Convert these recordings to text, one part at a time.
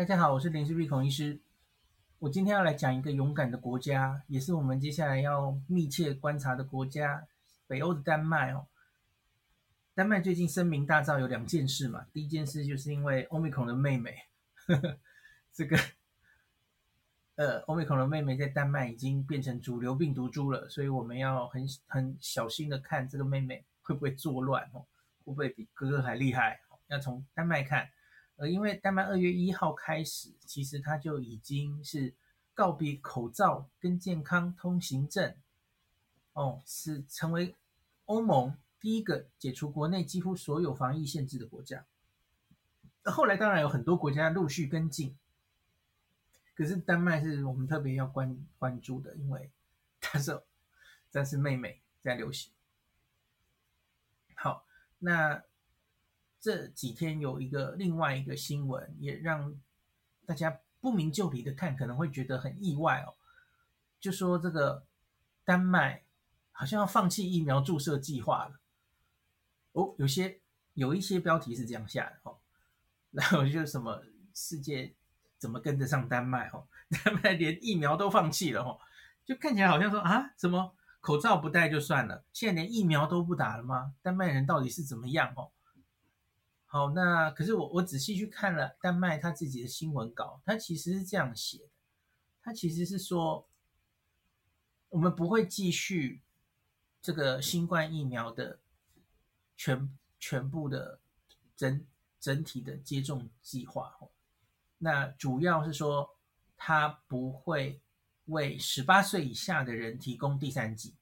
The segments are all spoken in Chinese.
大家好，我是林氏璧孔医师。我今天要来讲一个勇敢的国家，也是我们接下来要密切观察的国家——北欧的丹麦哦。丹麦最近声名大噪，有两件事嘛。第一件事就是因为欧米孔的妹妹，呵 呵这个呃，Omicron 的妹妹在丹麦已经变成主流病毒株了，所以我们要很很小心的看这个妹妹会不会作乱哦，会不会比哥哥还厉害？要从丹麦看。呃，因为丹麦二月一号开始，其实它就已经是告别口罩跟健康通行证，哦，是成为欧盟第一个解除国内几乎所有防疫限制的国家。后来当然有很多国家陆续跟进，可是丹麦是我们特别要关关注的，因为 它是它是妹妹在流行。好，那。这几天有一个另外一个新闻，也让大家不明就里的看，可能会觉得很意外哦。就说这个丹麦好像要放弃疫苗注射计划了。哦，有些有一些标题是这样下的哦。然后就什么世界怎么跟得上丹麦哦？丹麦连疫苗都放弃了哦，就看起来好像说啊，怎么口罩不戴就算了，现在连疫苗都不打了吗？丹麦人到底是怎么样哦？好，那可是我我仔细去看了丹麦他自己的新闻稿，他其实是这样写的，他其实是说，我们不会继续这个新冠疫苗的全全部的整整体的接种计划，那主要是说，他不会为十八岁以下的人提供第三剂，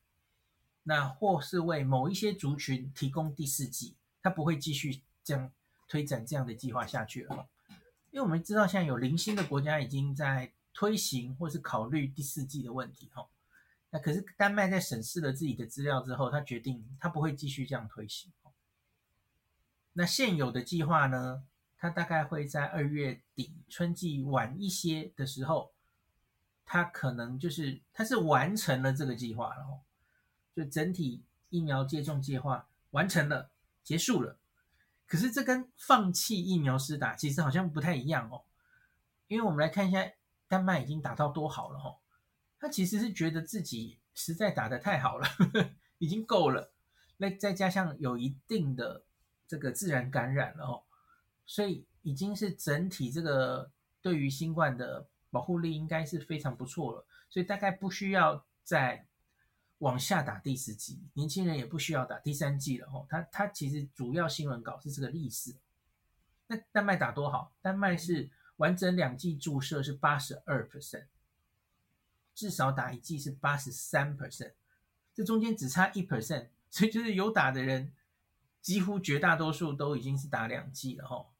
那或是为某一些族群提供第四剂，他不会继续这样。推展这样的计划下去了，因为我们知道现在有零星的国家已经在推行或是考虑第四季的问题哈。那可是丹麦在审视了自己的资料之后，他决定他不会继续这样推行。那现有的计划呢，他大概会在二月底春季晚一些的时候，他可能就是他是完成了这个计划了，就整体疫苗接种计划完成了，结束了。可是这跟放弃疫苗施打其实好像不太一样哦，因为我们来看一下丹麦已经打到多好了哦，他其实是觉得自己实在打得太好了，呵呵，已经够了，那再加上有一定的这个自然感染了哦，所以已经是整体这个对于新冠的保护力应该是非常不错了，所以大概不需要再。往下打第四剂，年轻人也不需要打第三剂了吼。他他其实主要新闻稿是这个历史。那丹麦打多好？丹麦是完整两剂注射是八十二 percent，至少打一剂是八十三 percent，这中间只差一 percent，所以就是有打的人几乎绝大多数都已经是打两剂了吼。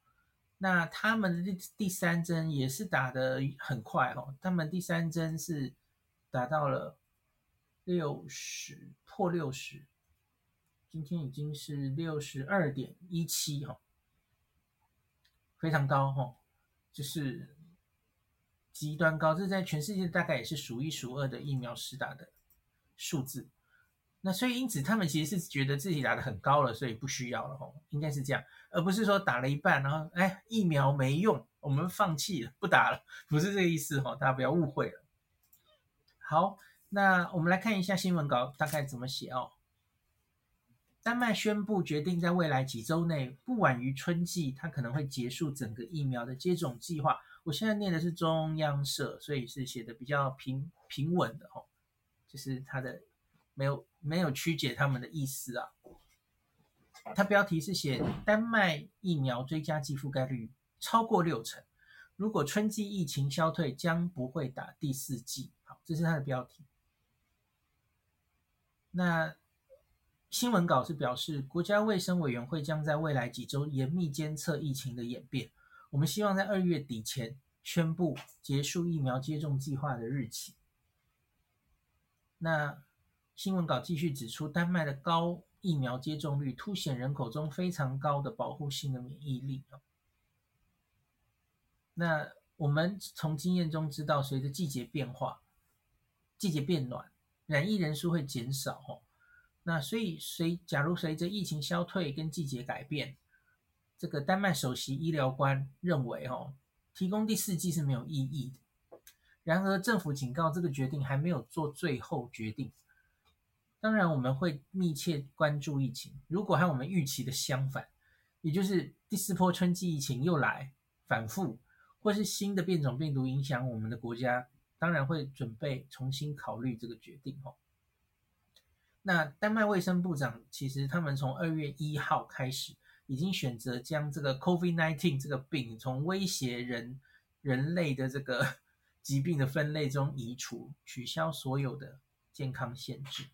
那他们的第第三针也是打得很快吼，他们第三针是打到了。六十破六十，今天已经是六十二点一七哈，非常高哈，就是极端高，这在全世界大概也是数一数二的疫苗施打的数字。那所以因此他们其实是觉得自己打得很高了，所以不需要了哈，应该是这样，而不是说打了一半然后哎疫苗没用，我们放弃了不打了，不是这个意思哈，大家不要误会了。好。那我们来看一下新闻稿大概怎么写哦。丹麦宣布决定在未来几周内，不晚于春季，它可能会结束整个疫苗的接种计划。我现在念的是中央社，所以是写的比较平平稳的哦，就是它的没有没有曲解他们的意思啊。它标题是写丹麦疫苗追加剂覆盖率超过六成，如果春季疫情消退，将不会打第四剂。好，这是它的标题。那新闻稿是表示，国家卫生委员会将在未来几周严密监测疫情的演变。我们希望在二月底前宣布结束疫苗接种计划的日期。那新闻稿继续指出，丹麦的高疫苗接种率凸显人口中非常高的保护性的免疫力。那我们从经验中知道，随着季节变化，季节变暖。染疫人数会减少哦，那所以随假如随着疫情消退跟季节改变，这个丹麦首席医疗官认为哦，提供第四季是没有意义的。然而，政府警告这个决定还没有做最后决定。当然，我们会密切关注疫情。如果和我们预期的相反，也就是第四波春季疫情又来反复，或是新的变种病毒影响我们的国家，当然会准备重新考虑这个决定。哦，那丹麦卫生部长其实他们从二月一号开始，已经选择将这个 COVID-19 这个病从威胁人人类的这个 疾病的分类中移除，取消所有的健康限制。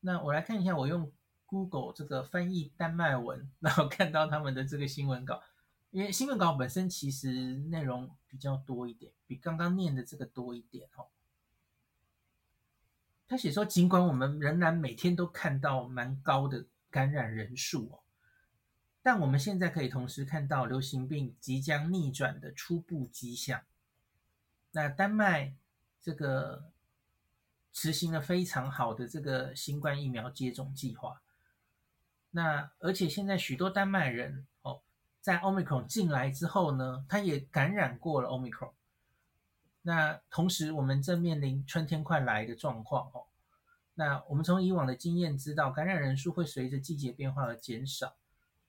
那我来看一下，我用 Google 这个翻译丹麦文，然后看到他们的这个新闻稿。因为新闻稿本身其实内容比较多一点，比刚刚念的这个多一点哦。他写说，尽管我们仍然每天都看到蛮高的感染人数哦，但我们现在可以同时看到流行病即将逆转的初步迹象。那丹麦这个。实行了非常好的这个新冠疫苗接种计划。那而且现在许多丹麦人，在 Omicron 进来之后呢，他也感染过了 Omicron。那同时我们正面临春天快来的状况哦。那我们从以往的经验知道，感染人数会随着季节变化而减少。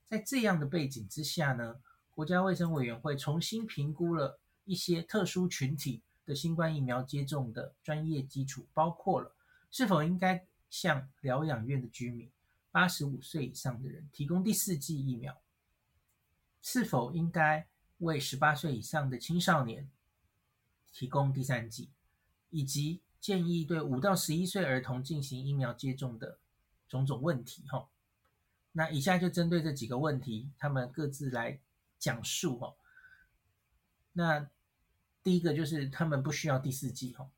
在这样的背景之下呢，国家卫生委员会重新评估了一些特殊群体。的新冠疫苗接种的专业基础包括了是否应该向疗养院的居民、八十五岁以上的人提供第四剂疫苗，是否应该为十八岁以上的青少年提供第三剂，以及建议对五到十一岁儿童进行疫苗接种的种种问题。哈，那以下就针对这几个问题，他们各自来讲述。哈，那。第一个就是他们不需要第四剂哈，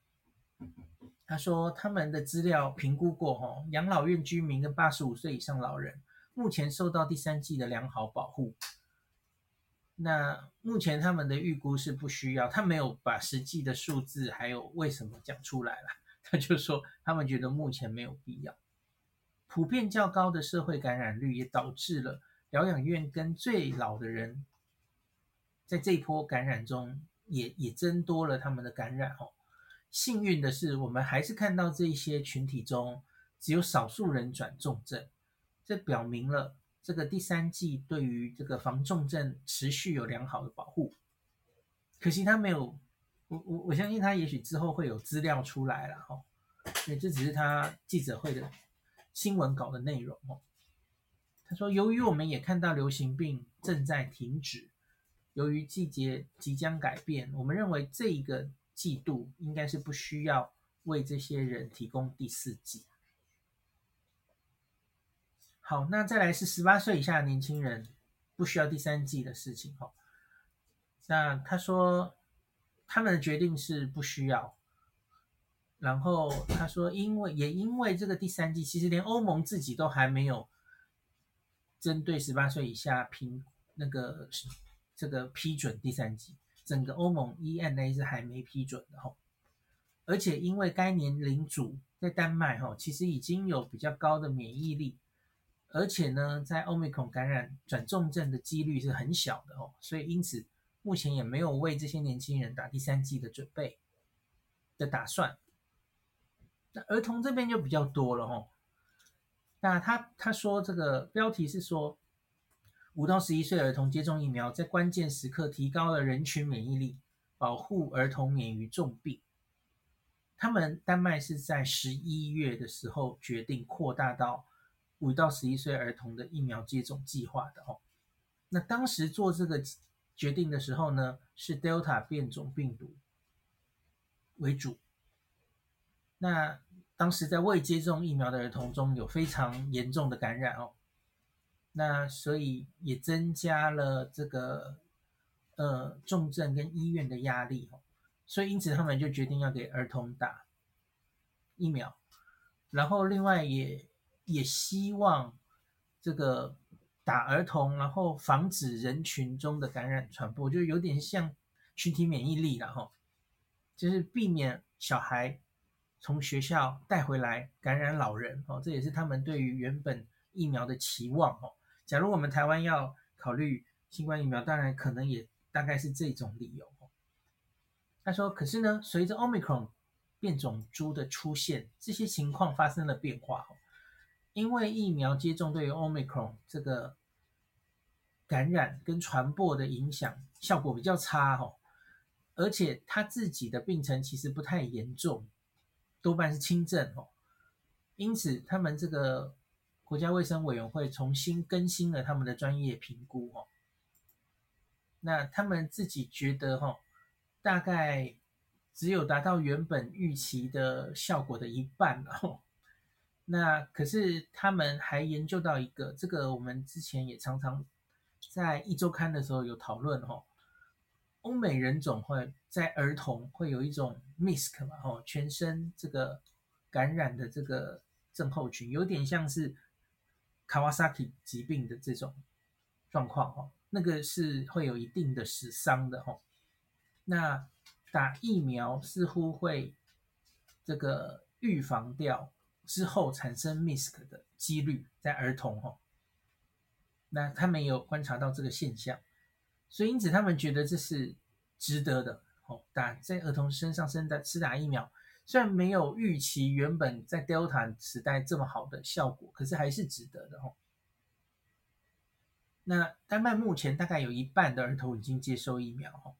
他说他们的资料评估过哈，养老院居民跟八十五岁以上老人目前受到第三剂的良好保护。那目前他们的预估是不需要，他没有把实际的数字还有为什么讲出来了，他就说他们觉得目前没有必要。普遍较高的社会感染率也导致了疗养院跟最老的人在这一波感染中。也也增多了他们的感染哦。幸运的是，我们还是看到这些群体中只有少数人转重症，这表明了这个第三剂对于这个防重症持续有良好的保护。可惜他没有，我我我相信他也许之后会有资料出来了哈，因为这只是他记者会的新闻稿的内容哦。他说，由于我们也看到流行病正在停止。由于季节即将改变，我们认为这一个季度应该是不需要为这些人提供第四季。好，那再来是十八岁以下年轻人不需要第三剂的事情。哈，那他说他们的决定是不需要。然后他说，因为也因为这个第三剂，其实连欧盟自己都还没有针对十八岁以下评那个。这个批准第三剂，整个欧盟 EMA 是还没批准的哈，而且因为该年龄组在丹麦哈，其实已经有比较高的免疫力，而且呢，在 Omicron 感染转重症的几率是很小的哦，所以因此目前也没有为这些年轻人打第三剂的准备的打算。那儿童这边就比较多了哈，那他他说这个标题是说。五到十一岁儿童接种疫苗，在关键时刻提高了人群免疫力，保护儿童免于重病。他们丹麦是在十一月的时候决定扩大到五到十一岁儿童的疫苗接种计划的哦。那当时做这个决定的时候呢，是 Delta 变种病毒为主。那当时在未接种疫苗的儿童中有非常严重的感染哦。那所以也增加了这个呃重症跟医院的压力哦，所以因此他们就决定要给儿童打疫苗，然后另外也也希望这个打儿童，然后防止人群中的感染传播，就有点像群体免疫力了哈，就是避免小孩从学校带回来感染老人哦，这也是他们对于原本疫苗的期望哦。假如我们台湾要考虑新冠疫苗，当然可能也大概是这种理由。他说：“可是呢，随着 Omicron 变种株的出现，这些情况发生了变化。因为疫苗接种对于 Omicron 这个感染跟传播的影响效果比较差哦，而且他自己的病程其实不太严重，多半是轻症哦。因此，他们这个。”国家卫生委员会重新更新了他们的专业评估，哦，那他们自己觉得，哦，大概只有达到原本预期的效果的一半，哦，那可是他们还研究到一个，这个我们之前也常常在一周刊的时候有讨论，哦，欧美人种会在儿童会有一种 MIS-C 嘛，哦，全身这个感染的这个症候群，有点像是。Kawasaki 疾病的这种状况哦，那个是会有一定的死伤的哦。那打疫苗似乎会这个预防掉之后产生 MIS-C 的几率在儿童哦。那他们有观察到这个现象，所以因此他们觉得这是值得的哦。打在儿童身上生的施打疫苗。虽然没有预期原本在 Delta 时代这么好的效果，可是还是值得的哦。那丹麦目前大概有一半的儿童已经接受疫苗哦，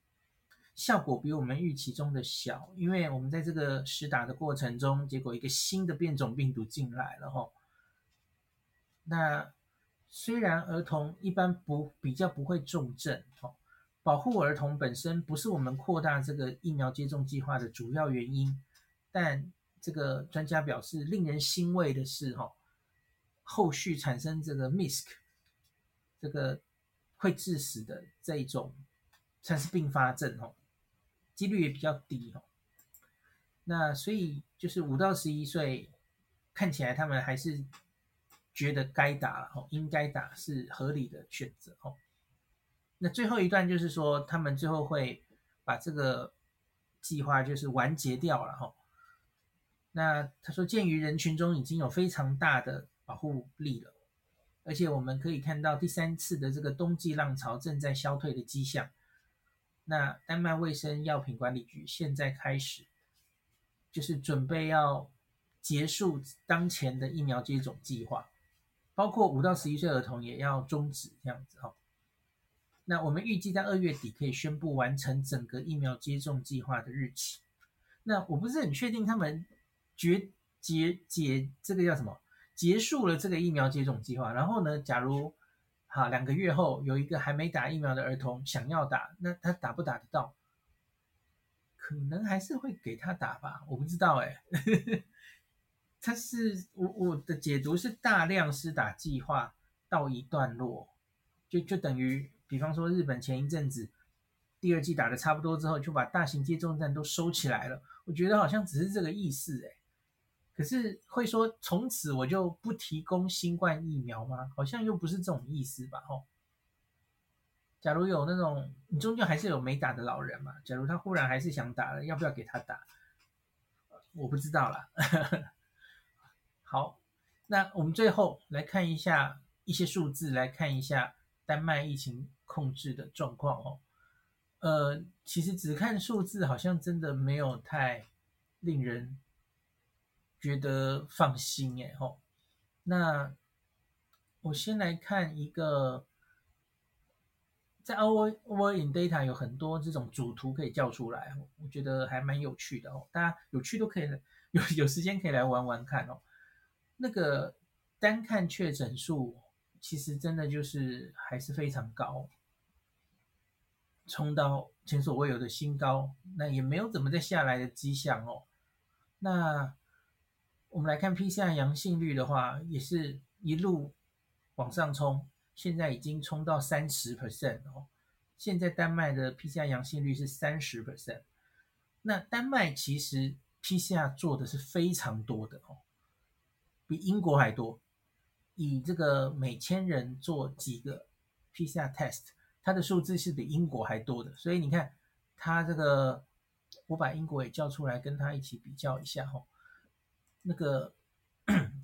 效果比我们预期中的小，因为我们在这个实打的过程中，结果一个新的变种病毒进来了哦。那虽然儿童一般不比较不会重症哦，保护儿童本身不是我们扩大这个疫苗接种计划的主要原因。但这个专家表示，令人欣慰的是，哈，后续产生这个 MIS-C，这个会致死的这一种，算是并发症，哦，几率也比较低，哦。那所以就是五到十一岁，看起来他们还是觉得该打，哦，应该打是合理的选择，哦。那最后一段就是说，他们最后会把这个计划就是完结掉了，哈。那他说，鉴于人群中已经有非常大的保护力了，而且我们可以看到第三次的这个冬季浪潮正在消退的迹象。那丹麦卫生药品管理局现在开始，就是准备要结束当前的疫苗接种计划，包括五到十一岁儿童也要终止这样子哈。那我们预计在二月底可以宣布完成整个疫苗接种计划的日期。那我不是很确定他们。结结结，这个叫什么？结束了这个疫苗接种计划，然后呢，假如好两个月后有一个还没打疫苗的儿童想要打，那他打不打得到？可能还是会给他打吧，我不知道哎。他是我我的解读是大量施打计划到一段落，就就等于，比方说日本前一阵子第二季打得差不多之后，就把大型接种站都收起来了。我觉得好像只是这个意思哎。可是会说从此我就不提供新冠疫苗吗？好像又不是这种意思吧？哦，假如有那种，你终究还是有没打的老人嘛。假如他忽然还是想打了，要不要给他打？我不知道啦。好，那我们最后来看一下一些数字，来看一下丹麦疫情控制的状况哦。呃，其实只看数字好像真的没有太令人。觉得放心哎吼，那我先来看一个，在 Our World in Data 有很多这种主图可以叫出来，我觉得还蛮有趣的哦。大家有趣都可以 有有时间可以来玩玩看哦。那个单看确诊数，其实真的就是还是非常高，冲到前所未有的新高，那也没有怎么再下来的迹象哦。那我们来看 PCR 阳性率的话，也是一路往上冲，现在已经冲到三十 percent 哦。现在丹麦的 PCR 阳性率是三十 percent，那丹麦其实 PCR 做的是非常多的哦，比英国还多。以这个每千人做几个 PCR test，它的数字是比英国还多的。所以你看，它这个我把英国也叫出来，跟它一起比较一下哦。那个，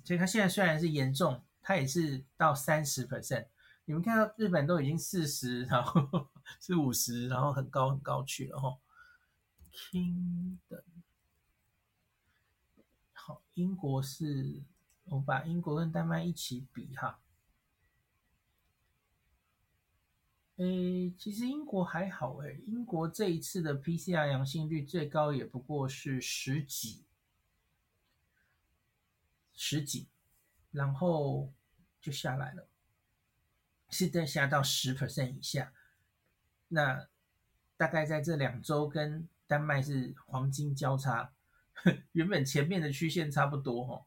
所以它现在虽然是严重，它也是到三十 percent。你们看到日本都已经四十，然后是五十，然后很高很高去了哈。King 的好，英国是，我把英国跟丹麦一起比哈。诶，其实英国还好诶，英国这一次的 PCR 阳性率最高也不过是十几，十几，然后就下来了，现在下到十 percent 以下。那大概在这两周跟丹麦是黄金交叉，原本前面的曲线差不多哦，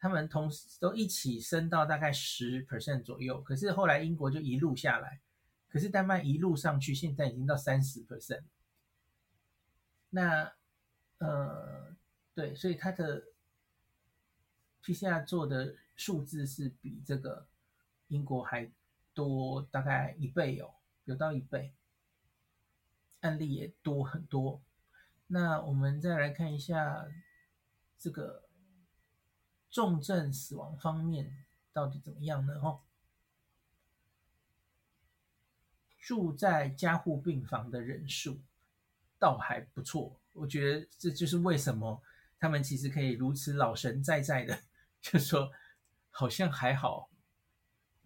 他们同时都一起升到大概十 percent 左右，可是后来英国就一路下来。可是丹麦一路上去，现在已经到三十 percent。那，呃，对，所以它的 PCR 做的数字是比这个英国还多大概一倍哦，有到一倍，案例也多很多。那我们再来看一下这个重症死亡方面到底怎么样呢？哦。住在加护病房的人数倒还不错，我觉得这就是为什么他们其实可以如此老神在在的，就说好像还好，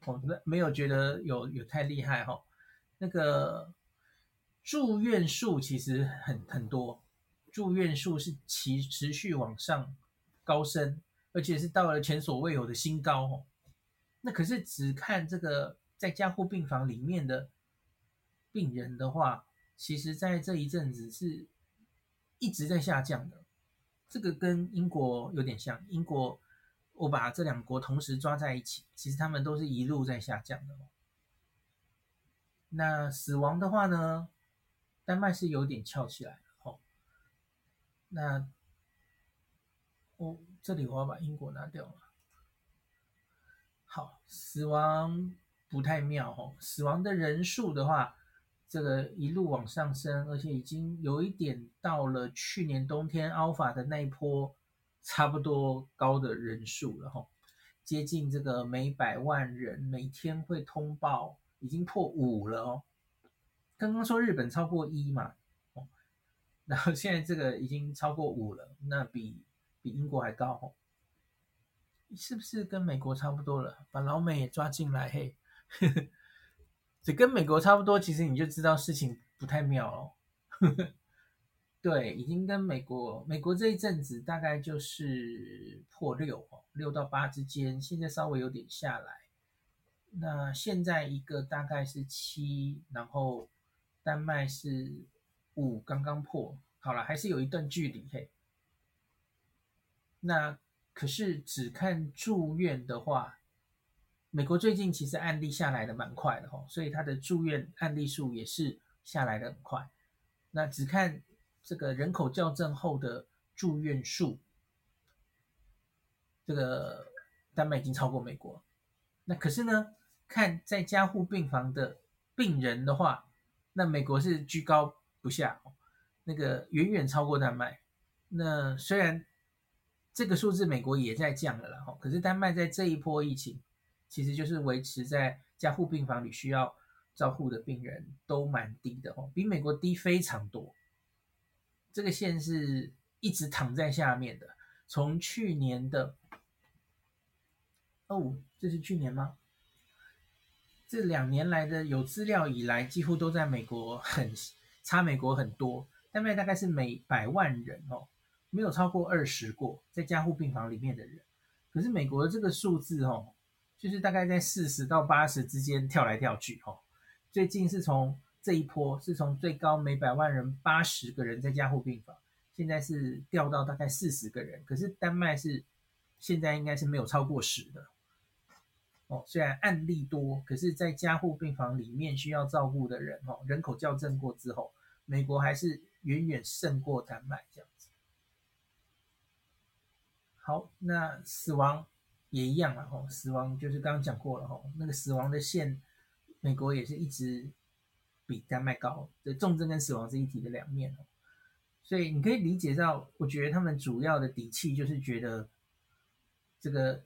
我没有觉得有有太厉害哈。那个住院数其实很很多，住院数是持持续往上高升，而且是到了前所未有的新高哦。那可是只看这个在加护病房里面的。病人的话，其实在这一阵子是一直在下降的。这个跟英国有点像，英国我把这两国同时抓在一起，其实他们都是一路在下降的。那死亡的话呢，丹麦是有点翘起来了。哦，那我这里我要把英国拿掉了。好，死亡不太妙哦，死亡的人数的话。这个一路往上升，而且已经有一点到了去年冬天 Alpha 的那一波差不多高的人数了哈，接近这个每百万人每天会通报，已经破五了哦。刚刚说日本超过一嘛，哦，然后现在这个已经超过五了，那比比英国还高哦，是不是跟美国差不多了？把老美也抓进来嘿。这跟美国差不多，其实你就知道事情不太妙哦。对，已经跟美国，美国这一阵子大概就是破六哦，六到八之间，现在稍微有点下来。那现在一个大概是七，然后丹麦是五，刚刚破，好了，还是有一段距离嘿。那可是只看住院的话。美国最近其实案例下来的蛮快的吼，所以它的住院案例数也是下来的很快。那只看这个人口校正后的住院数，这个丹麦已经超过美国。那可是呢，看在加护病房的病人的话，那美国是居高不下，那个远远超过丹麦。那虽然这个数字美国也在降了啦，吼，可是丹麦在这一波疫情。其实就是维持在加护病房里需要照护的病人都蛮低的哦，比美国低非常多。这个线是一直躺在下面的，从去年的哦，这是去年吗？这两年来的有资料以来，几乎都在美国很差，美国很多。丹麦大概是每百万人哦，没有超过二十过在加护病房里面的人。可是美国的这个数字哦。就是大概在四十到八十之间跳来跳去，哦，最近是从这一波是从最高每百万人八十个人在加护病房，现在是掉到大概四十个人。可是丹麦是现在应该是没有超过十的，哦，虽然案例多，可是在加护病房里面需要照顾的人，哦，人口校正过之后，美国还是远远胜过丹麦这样子。好，那死亡。也一样了哦，死亡就是刚刚讲过了哦，那个死亡的线，美国也是一直比丹麦高，对，重症跟死亡是一体的两面哦，所以你可以理解到，我觉得他们主要的底气就是觉得这个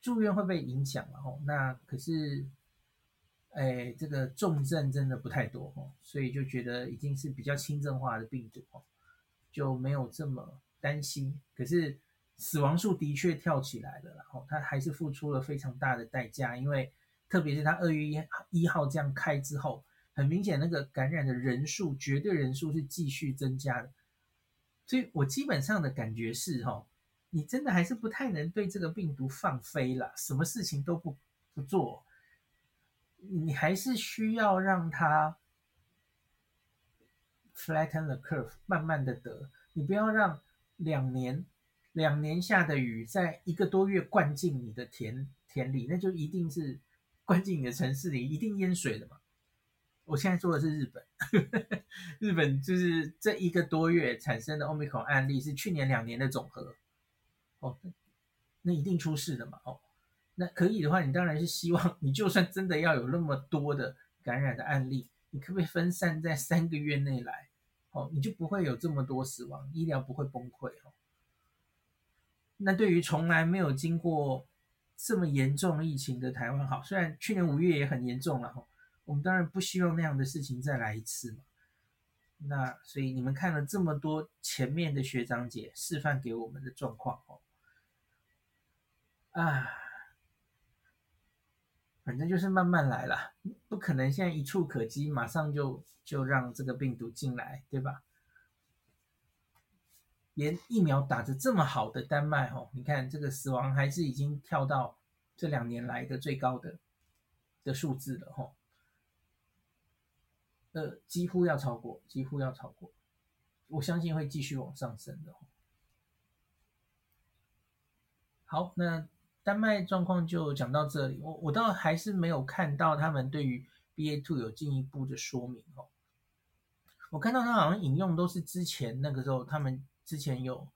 住院会被影响了吼，那可是哎，这个重症真的不太多哦，所以就觉得已经是比较轻症化的病毒哦，就没有这么担心。可是死亡数的确跳起来了，然后他还是付出了非常大的代价，因为特别是他二月一一号这样开之后，很明显那个感染的人数绝对人数是继续增加的，所以我基本上的感觉是哈，你真的还是不太能对这个病毒放飞了，什么事情都不不做。你还是需要让它 flatten the curve，慢慢的得。你不要让两年两年下的雨在一个多月灌进你的田田里，那就一定是灌进你的城市里，一定淹水的嘛。我现在说的是日本，日本就是这一个多月产生的 Omicron 案例是去年两年的总和，哦，那一定出事的嘛，哦。那可以的话，你当然是希望你就算真的要有那么多的感染的案例，你可不可以分散在三个月内来？哦，你就不会有这么多死亡，医疗不会崩溃哦。那对于从来没有经过这么严重疫情的台湾，好，虽然去年五月也很严重了，我们当然不希望那样的事情再来一次嘛。那所以你们看了这么多前面的学长姐示范给我们的状况哦，啊。反正就是慢慢来啦，不可能现在一触可及，马上就就让这个病毒进来，对吧？连疫苗打的这么好的丹麦哦，你看这个死亡还是已经跳到这两年来的最高的的数字了吼，呃，几乎要超过，几乎要超过，我相信会继续往上升的。好，那。丹麦状况就讲到这里，我我倒还是没有看到他们对于 BA two 有进一步的说明哦。我看到他好像引用都是之前那个时候，他们之前有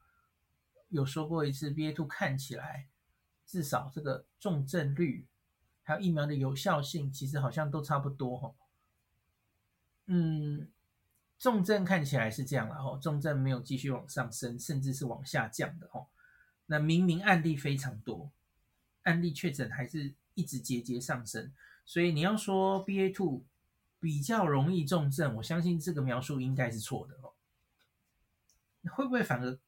有说过一次 BA two 看起来至少这个重症率还有疫苗的有效性，其实好像都差不多哈。嗯，重症看起来是这样了哈，重症没有继续往上升，甚至是往下降的哈。那明明案例非常多。案例确诊还是一直节节上升，所以你要说 BA two 比较容易重症，我相信这个描述应该是错的哦。会不会反而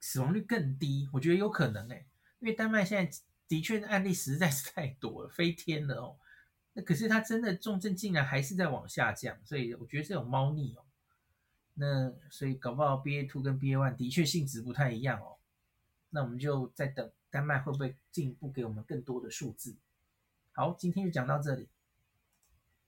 死亡率更低？我觉得有可能诶，因为丹麦现在的确案例实在是太多了，飞天了哦。那可是它真的重症竟然还是在往下降，所以我觉得这种猫腻哦。那所以搞不好 BA two 跟 BA one 的确性质不太一样哦。那我们就再等。丹麦会不会进一步给我们更多的数字？好，今天就讲到这里。